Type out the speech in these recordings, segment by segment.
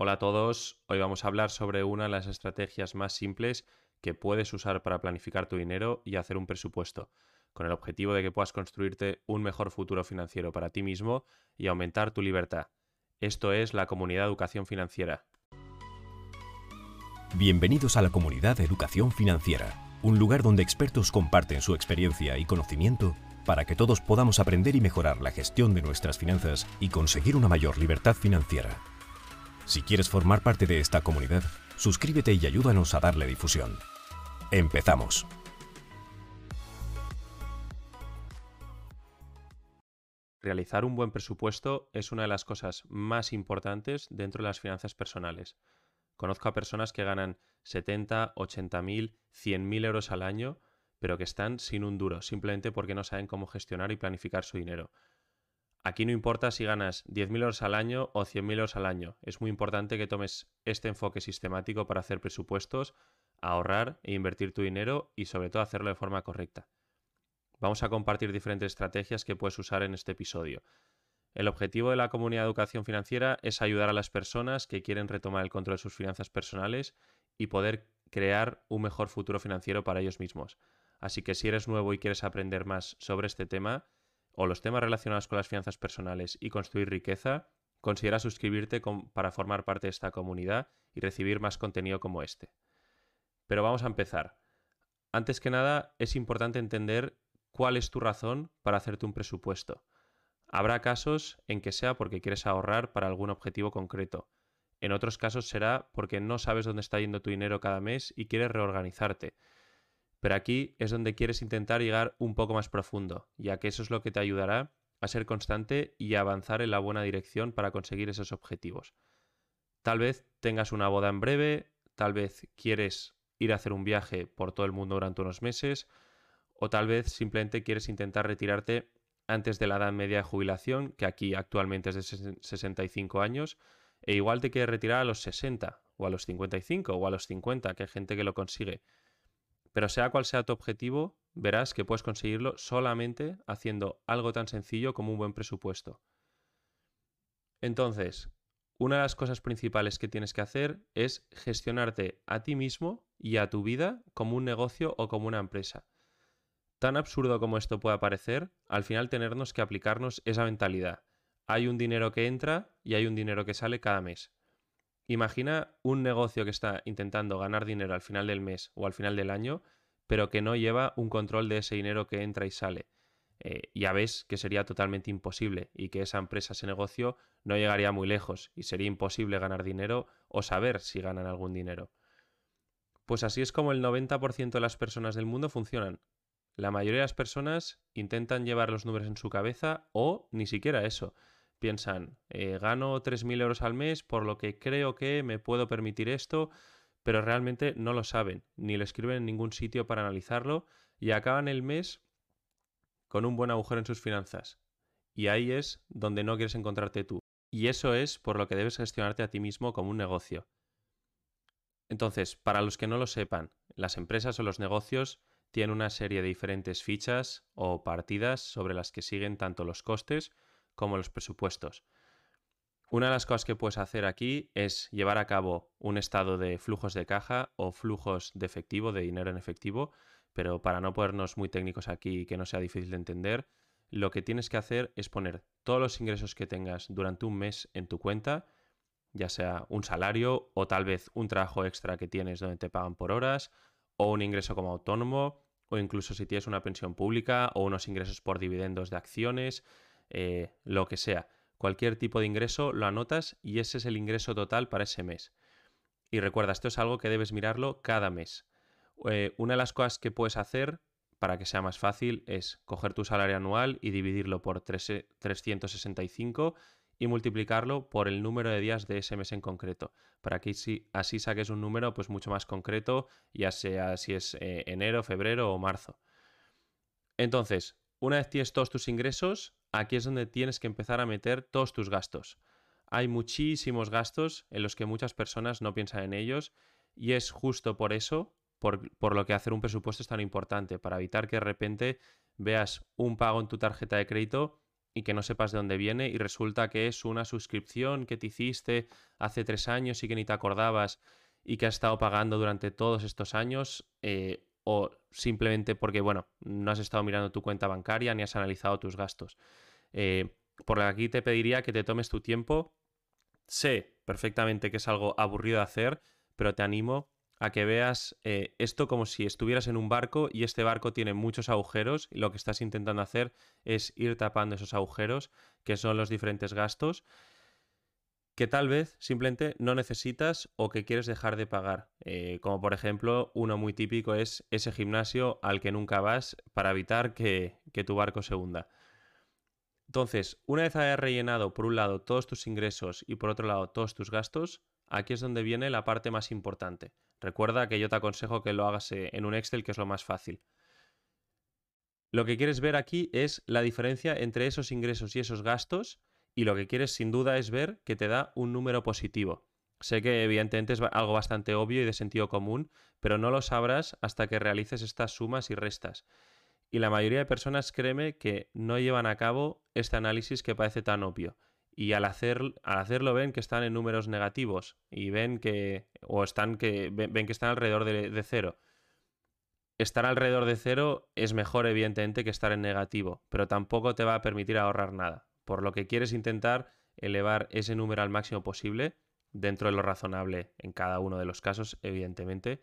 Hola a todos, hoy vamos a hablar sobre una de las estrategias más simples que puedes usar para planificar tu dinero y hacer un presupuesto, con el objetivo de que puedas construirte un mejor futuro financiero para ti mismo y aumentar tu libertad. Esto es la comunidad Educación Financiera. Bienvenidos a la comunidad Educación Financiera, un lugar donde expertos comparten su experiencia y conocimiento para que todos podamos aprender y mejorar la gestión de nuestras finanzas y conseguir una mayor libertad financiera. Si quieres formar parte de esta comunidad, suscríbete y ayúdanos a darle difusión. Empezamos. Realizar un buen presupuesto es una de las cosas más importantes dentro de las finanzas personales. Conozco a personas que ganan 70, 80 mil, 100 mil euros al año pero que están sin un duro, simplemente porque no saben cómo gestionar y planificar su dinero. Aquí no importa si ganas 10.000 euros al año o 100.000 euros al año, es muy importante que tomes este enfoque sistemático para hacer presupuestos, ahorrar e invertir tu dinero y sobre todo hacerlo de forma correcta. Vamos a compartir diferentes estrategias que puedes usar en este episodio. El objetivo de la comunidad de educación financiera es ayudar a las personas que quieren retomar el control de sus finanzas personales y poder crear un mejor futuro financiero para ellos mismos. Así que si eres nuevo y quieres aprender más sobre este tema o los temas relacionados con las finanzas personales y construir riqueza, considera suscribirte para formar parte de esta comunidad y recibir más contenido como este. Pero vamos a empezar. Antes que nada, es importante entender cuál es tu razón para hacerte un presupuesto. Habrá casos en que sea porque quieres ahorrar para algún objetivo concreto. En otros casos será porque no sabes dónde está yendo tu dinero cada mes y quieres reorganizarte. Pero aquí es donde quieres intentar llegar un poco más profundo, ya que eso es lo que te ayudará a ser constante y a avanzar en la buena dirección para conseguir esos objetivos. Tal vez tengas una boda en breve, tal vez quieres ir a hacer un viaje por todo el mundo durante unos meses, o tal vez simplemente quieres intentar retirarte antes de la edad media de jubilación, que aquí actualmente es de 65 años, e igual te quieres retirar a los 60, o a los 55, o a los 50, que hay gente que lo consigue. Pero sea cual sea tu objetivo, verás que puedes conseguirlo solamente haciendo algo tan sencillo como un buen presupuesto. Entonces, una de las cosas principales que tienes que hacer es gestionarte a ti mismo y a tu vida como un negocio o como una empresa. Tan absurdo como esto pueda parecer, al final tenernos que aplicarnos esa mentalidad. Hay un dinero que entra y hay un dinero que sale cada mes. Imagina un negocio que está intentando ganar dinero al final del mes o al final del año, pero que no lleva un control de ese dinero que entra y sale. Eh, ya ves que sería totalmente imposible y que esa empresa, ese negocio, no llegaría muy lejos y sería imposible ganar dinero o saber si ganan algún dinero. Pues así es como el 90% de las personas del mundo funcionan. La mayoría de las personas intentan llevar los números en su cabeza o ni siquiera eso piensan, eh, gano 3.000 euros al mes, por lo que creo que me puedo permitir esto, pero realmente no lo saben, ni lo escriben en ningún sitio para analizarlo y acaban el mes con un buen agujero en sus finanzas. Y ahí es donde no quieres encontrarte tú. Y eso es por lo que debes gestionarte a ti mismo como un negocio. Entonces, para los que no lo sepan, las empresas o los negocios tienen una serie de diferentes fichas o partidas sobre las que siguen tanto los costes como los presupuestos. Una de las cosas que puedes hacer aquí es llevar a cabo un estado de flujos de caja o flujos de efectivo, de dinero en efectivo, pero para no ponernos muy técnicos aquí y que no sea difícil de entender, lo que tienes que hacer es poner todos los ingresos que tengas durante un mes en tu cuenta, ya sea un salario o tal vez un trabajo extra que tienes donde te pagan por horas, o un ingreso como autónomo, o incluso si tienes una pensión pública o unos ingresos por dividendos de acciones, eh, lo que sea. Cualquier tipo de ingreso lo anotas y ese es el ingreso total para ese mes. Y recuerda, esto es algo que debes mirarlo cada mes. Eh, una de las cosas que puedes hacer para que sea más fácil es coger tu salario anual y dividirlo por 365 y multiplicarlo por el número de días de ese mes en concreto, para que así saques un número pues mucho más concreto, ya sea si es eh, enero, febrero o marzo. Entonces, una vez tienes todos tus ingresos, aquí es donde tienes que empezar a meter todos tus gastos. Hay muchísimos gastos en los que muchas personas no piensan en ellos y es justo por eso, por, lo que hacer un presupuesto es tan importante, para evitar que de repente veas un pago en tu tarjeta de crédito y que no sepas de dónde viene y resulta que es una suscripción que te hiciste hace tres años y que ni te acordabas y que has estado pagando durante todos estos años eh, o simplemente porque, bueno, no has estado mirando tu cuenta bancaria ni has analizado tus gastos. Eh, por aquí te pediría que te tomes tu tiempo. Sé perfectamente que es algo aburrido de hacer, pero te animo a que veas eh, esto como si estuvieras en un barco y este barco tiene muchos agujeros y lo que estás intentando hacer es ir tapando esos agujeros, que son los diferentes gastos, que tal vez simplemente no necesitas o que quieres dejar de pagar. Eh, como por ejemplo, uno muy típico es ese gimnasio al que nunca vas para evitar que, que tu barco se hunda. Entonces, una vez hayas rellenado por un lado todos tus ingresos y por otro lado todos tus gastos, aquí es donde viene la parte más importante. Recuerda que yo te aconsejo que lo hagas eh, en un Excel, que es lo más fácil. Lo que quieres ver aquí es la diferencia entre esos ingresos y esos gastos y lo que quieres sin duda es ver que te da un número positivo. Sé que evidentemente es algo bastante obvio y de sentido común, pero no lo sabrás hasta que realices estas sumas y restas. Y la mayoría de personas, créeme, que no llevan a cabo este análisis que parece tan obvio y al, hacer, al hacerlo ven que están en números negativos y ven que, o están que, ven, que están alrededor de, cero. Estar alrededor de cero es mejor, evidentemente, que estar en negativo, pero tampoco te va a permitir ahorrar nada. Por lo que quieres intentar elevar ese número al máximo posible, dentro de lo razonable en cada uno de los casos, evidentemente,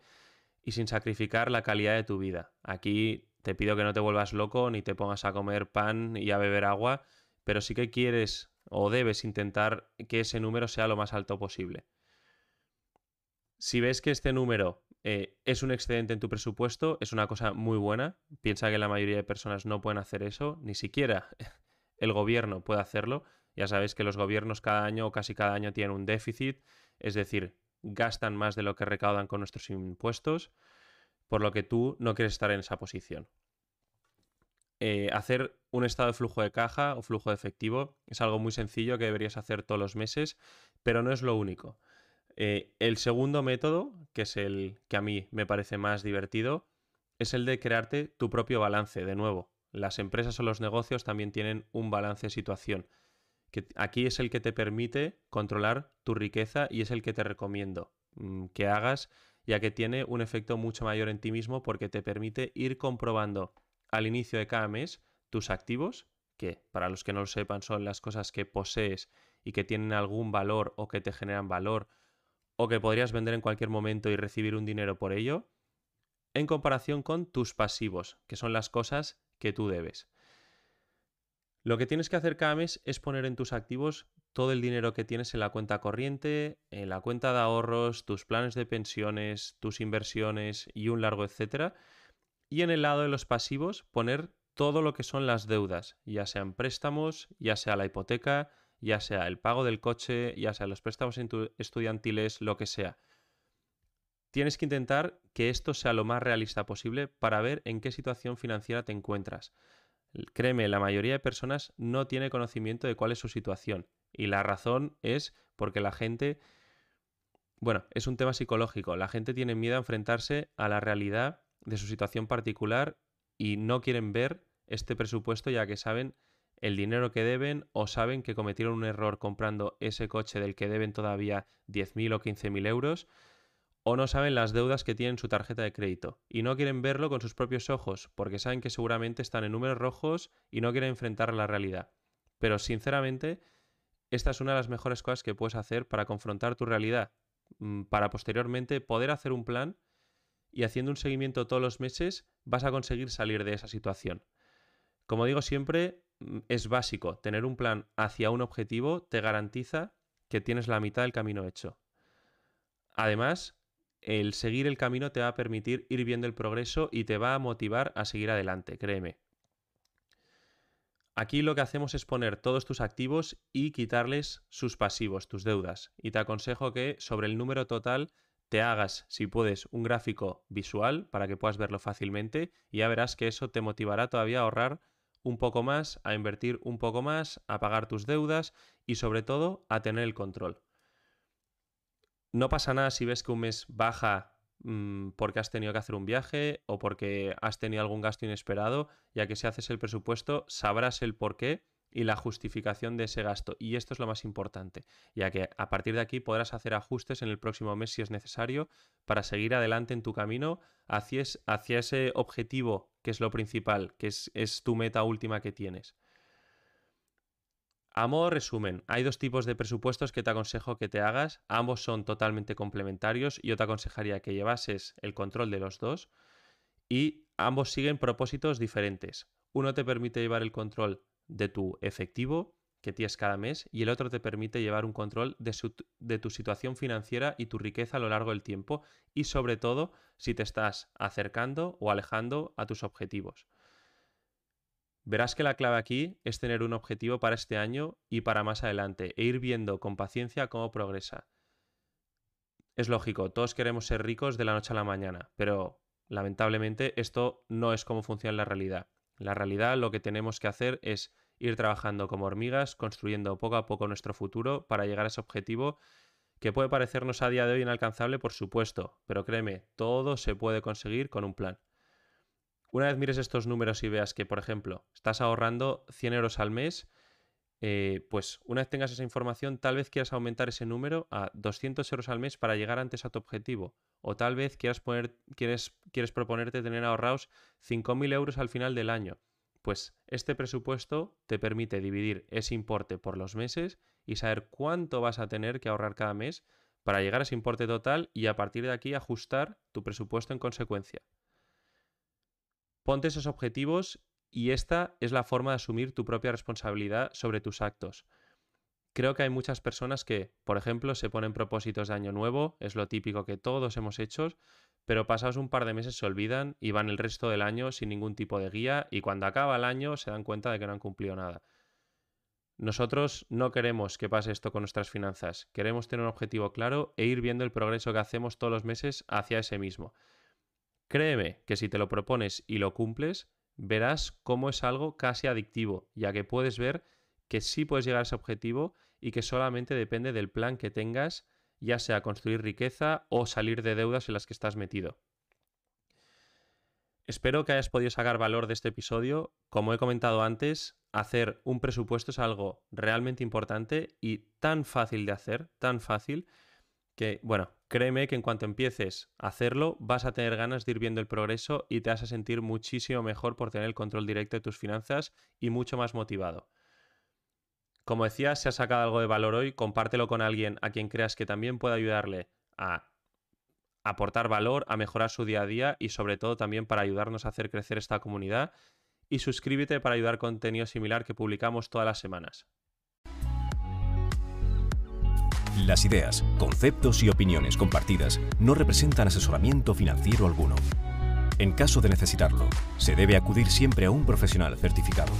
y sin sacrificar la calidad de tu vida. Aquí te pido que no te vuelvas loco ni te pongas a comer pan y a beber agua, pero sí que quieres o debes intentar que ese número sea lo más alto posible. Si ves que este número eh, es un excedente en tu presupuesto, es una cosa muy buena. Piensa que la mayoría de personas no pueden hacer eso, ni siquiera el gobierno puede hacerlo. Ya sabéis que los gobiernos cada año o casi cada año tienen un déficit, es decir, gastan más de lo que recaudan con nuestros impuestos, por lo que tú no quieres estar en esa posición. Eh, hacer un estado de flujo de caja o flujo de efectivo es algo muy sencillo que deberías hacer todos los meses, pero no es lo único. Eh, el segundo método, que es el que a mí me parece más divertido, es el de crearte tu propio balance. De nuevo, las empresas o los negocios también tienen un balance de situación. Que aquí es el que te permite controlar tu riqueza y es el que te recomiendo mm, que hagas, ya que tiene un efecto mucho mayor en ti mismo porque te permite ir comprobando al inicio de cada mes tus activos, que para los que no lo sepan son las cosas que posees y que tienen algún valor o que te generan valor o que podrías vender en cualquier momento y recibir un dinero por ello, en comparación con tus pasivos, que son las cosas que tú debes. Lo que tienes que hacer cada mes es poner en tus activos todo el dinero que tienes en la cuenta corriente, en la cuenta de ahorros, tus planes de pensiones, tus inversiones y un largo etcétera, y en el lado de los pasivos poner todo lo que son las deudas, ya sean préstamos, ya sea la hipoteca, ya sea el pago del coche, ya sea los préstamos estudiantiles, lo que sea. Tienes que intentar que esto sea lo más realista posible para ver en qué situación financiera te encuentras. Créeme, la mayoría de personas no tiene conocimiento de cuál es su situación. Y la razón es porque la gente, bueno, es un tema psicológico. La gente tiene miedo a enfrentarse a la realidad de su situación particular y no quieren ver este presupuesto ya que saben el dinero que deben o saben que cometieron un error comprando ese coche del que deben todavía 10.000 o 15.000 euros o no saben las deudas que tienen su tarjeta de crédito y no quieren verlo con sus propios ojos porque saben que seguramente están en números rojos y no quieren enfrentar la realidad. Pero sinceramente, esta es una de las mejores cosas que puedes hacer para confrontar tu realidad, mm, para posteriormente poder hacer un plan y haciendo un seguimiento todos los meses vas a conseguir salir de esa situación. Como digo siempre, mm, es básico, tener un plan hacia un objetivo te garantiza que tienes la mitad del camino hecho. Además, el seguir el camino te va a permitir ir viendo el progreso y te va a motivar a seguir adelante, créeme. Aquí lo que hacemos es poner todos tus activos y quitarles sus pasivos, tus deudas. Y te aconsejo que sobre el número total te hagas, si puedes, un gráfico visual para que puedas verlo fácilmente y ya verás que eso te motivará todavía a ahorrar un poco más, a invertir un poco más, a pagar tus deudas y sobre todo a tener el control. No pasa nada si ves que un mes baja mm, porque has tenido que hacer un viaje o porque has tenido algún gasto inesperado, ya que si haces el presupuesto sabrás el por qué y la justificación de ese gasto. Y esto es lo más importante, ya que a partir de aquí podrás hacer ajustes en el próximo mes si es necesario para seguir adelante en tu camino hacia, ese objetivo que es lo principal, que es tu meta última que tienes. A modo resumen, hay dos tipos de presupuestos que te aconsejo que te hagas. Ambos son totalmente complementarios. Yo te aconsejaría que llevases el control de los dos y ambos siguen propósitos diferentes. Uno te permite llevar el control de tu efectivo que tienes cada mes y el otro te permite llevar un control de, tu situación financiera y tu riqueza a lo largo del tiempo y sobre todo si te estás acercando o alejando a tus objetivos. Verás que la clave aquí es tener un objetivo para este año y para más adelante e ir viendo con paciencia cómo progresa. Es lógico, todos queremos ser ricos de la noche a la mañana, pero lamentablemente esto no es como funciona la realidad. La realidad lo que tenemos que hacer es ir trabajando como hormigas, construyendo poco a poco nuestro futuro para llegar a ese objetivo que puede parecernos a día de hoy inalcanzable, por supuesto, pero créeme, todo se puede conseguir con un plan. Una vez mires estos números y veas que, por ejemplo, estás ahorrando 100 euros al mes, eh, pues una vez tengas esa información, tal vez quieras aumentar ese número a 200 euros al mes para llegar antes a tu objetivo. O tal vez quieras, poner, quieres, quieres proponerte tener ahorrados 5.000 euros al final del año. Pues este presupuesto te permite dividir ese importe por los meses y saber cuánto vas a tener que ahorrar cada mes para llegar a ese importe total y a partir de aquí ajustar tu presupuesto en consecuencia. Ponte esos objetivos y esta es la forma de asumir tu propia responsabilidad sobre tus actos. Creo que hay muchas personas que, por ejemplo, se ponen propósitos de año nuevo, es lo típico que todos hemos hecho, pero pasados un par de meses se olvidan y van el resto del año sin ningún tipo de guía y cuando acaba el año se dan cuenta de que no han cumplido nada. Nosotros no queremos que pase esto con nuestras finanzas, queremos tener un objetivo claro e ir viendo el progreso que hacemos todos los meses hacia ese mismo. Créeme que si te lo propones y lo cumples, verás cómo es algo casi adictivo, ya que puedes ver que sí puedes llegar a ese objetivo y que solamente depende del plan que tengas ya sea construir riqueza o salir de deudas en las que estás metido. Espero que hayas podido sacar valor de este episodio. Como he comentado antes, hacer un presupuesto es algo realmente importante y tan fácil de hacer, tan fácil, que, bueno, créeme que en cuanto empieces a hacerlo, vas a tener ganas de ir viendo el progreso y te vas a sentir muchísimo mejor por tener el control directo de tus finanzas y mucho más motivado. Como decía, si has sacado algo de valor hoy, compártelo con alguien a quien creas que también puede ayudarle a aportar valor, a mejorar su día a día y sobre todo también para ayudarnos a hacer crecer esta comunidad. Y suscríbete para ayudar contenido similar que publicamos todas las semanas. Las ideas, conceptos y opiniones compartidas no representan asesoramiento financiero alguno. En caso de necesitarlo, se debe acudir siempre a un profesional certificado.